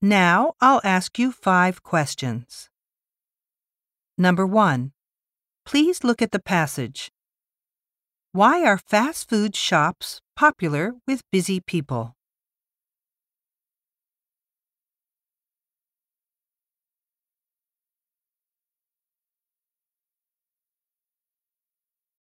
Now I'll ask you five questions. Number one, please look at the passage. Why are fast food shops popular with busy people?